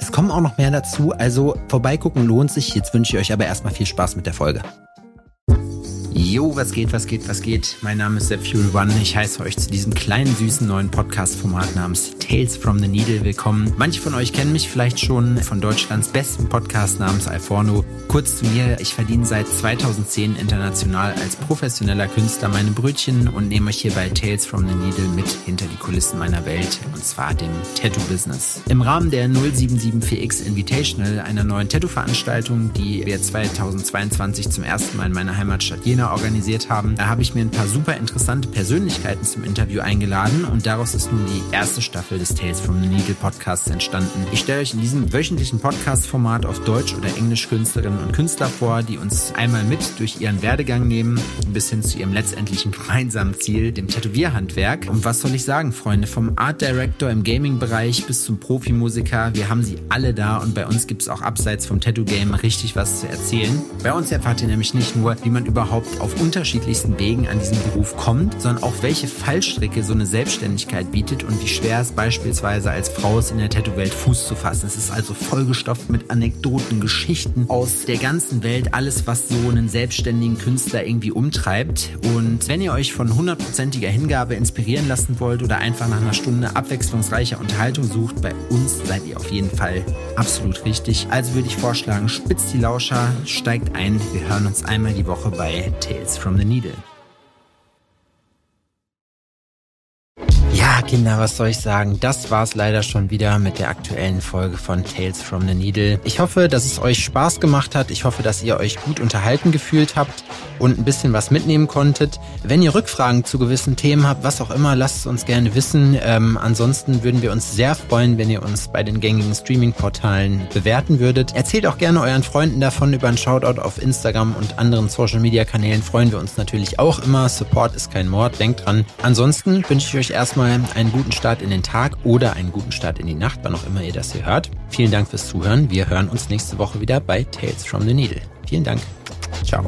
Es kommen auch noch mehr dazu, also vorbeigucken lohnt sich. Jetzt wünsche ich euch aber erstmal viel Spaß mit der Folge. Jo, was geht, was geht, was geht? Mein Name ist Sepp Fuel One. Ich heiße euch zu diesem kleinen, süßen neuen Podcast-Format namens Tales from the Needle willkommen. Manche von euch kennen mich vielleicht schon von Deutschlands besten Podcast namens Alforno. Kurz zu mir, ich verdiene seit 2010 international als professioneller Künstler meine Brötchen und nehme euch hier bei Tales from the Needle mit hinter die Kulissen meiner Welt, und zwar dem Tattoo-Business. Im Rahmen der 0774X Invitational, einer neuen Tattoo-Veranstaltung, die wir 2022 zum ersten Mal in meiner Heimatstadt Jena organisiert haben, da habe ich mir ein paar super interessante Persönlichkeiten zum Interview eingeladen und daraus ist nun die erste Staffel des Tales from the Needle Podcasts entstanden. Ich stelle euch in diesem wöchentlichen Podcast-Format auf Deutsch oder Englisch Künstlerinnen und Künstler vor, die uns einmal mit durch ihren Werdegang nehmen, bis hin zu ihrem letztendlichen gemeinsamen Ziel, dem Tätowierhandwerk. Und was soll ich sagen, Freunde, vom Art Director im Gaming-Bereich bis zum Profimusiker, wir haben sie alle da und bei uns gibt es auch abseits vom Tattoo-Game richtig was zu erzählen. Bei uns erfahrt ihr nämlich nicht nur, wie man überhaupt auf unterschiedlichsten Wegen an diesen Beruf kommt, sondern auch welche Fallstricke so eine Selbstständigkeit bietet und wie schwer es beispielsweise als Frau ist, in der Tattoo-Welt Fuß zu fassen. Es ist also vollgestopft mit Anekdoten, Geschichten aus der ganzen Welt, alles, was so einen selbstständigen Künstler irgendwie umtreibt. Und wenn ihr euch von hundertprozentiger Hingabe inspirieren lassen wollt oder einfach nach einer Stunde abwechslungsreicher Unterhaltung sucht, bei uns seid ihr auf jeden Fall absolut richtig. Also würde ich vorschlagen, spitzt die Lauscher, steigt ein. Wir hören uns einmal die Woche bei Tales from the Needle. Kinder, was soll ich sagen? Das war's leider schon wieder mit der aktuellen Folge von Tales from the Needle. Ich hoffe, dass es euch Spaß gemacht hat. Ich hoffe, dass ihr euch gut unterhalten gefühlt habt und ein bisschen was mitnehmen konntet. Wenn ihr Rückfragen zu gewissen Themen habt, was auch immer, lasst es uns gerne wissen. Ähm, ansonsten würden wir uns sehr freuen, wenn ihr uns bei den gängigen Streaming-Portalen bewerten würdet. Erzählt auch gerne euren Freunden davon über einen Shoutout auf Instagram und anderen Social-Media-Kanälen. Freuen wir uns natürlich auch immer. Support ist kein Mord, denkt dran. Ansonsten wünsche ich euch erstmal einen guten Start in den Tag oder einen guten Start in die Nacht, wann auch immer ihr das hier hört. Vielen Dank fürs Zuhören. Wir hören uns nächste Woche wieder bei Tales from the Needle. Vielen Dank. Ciao.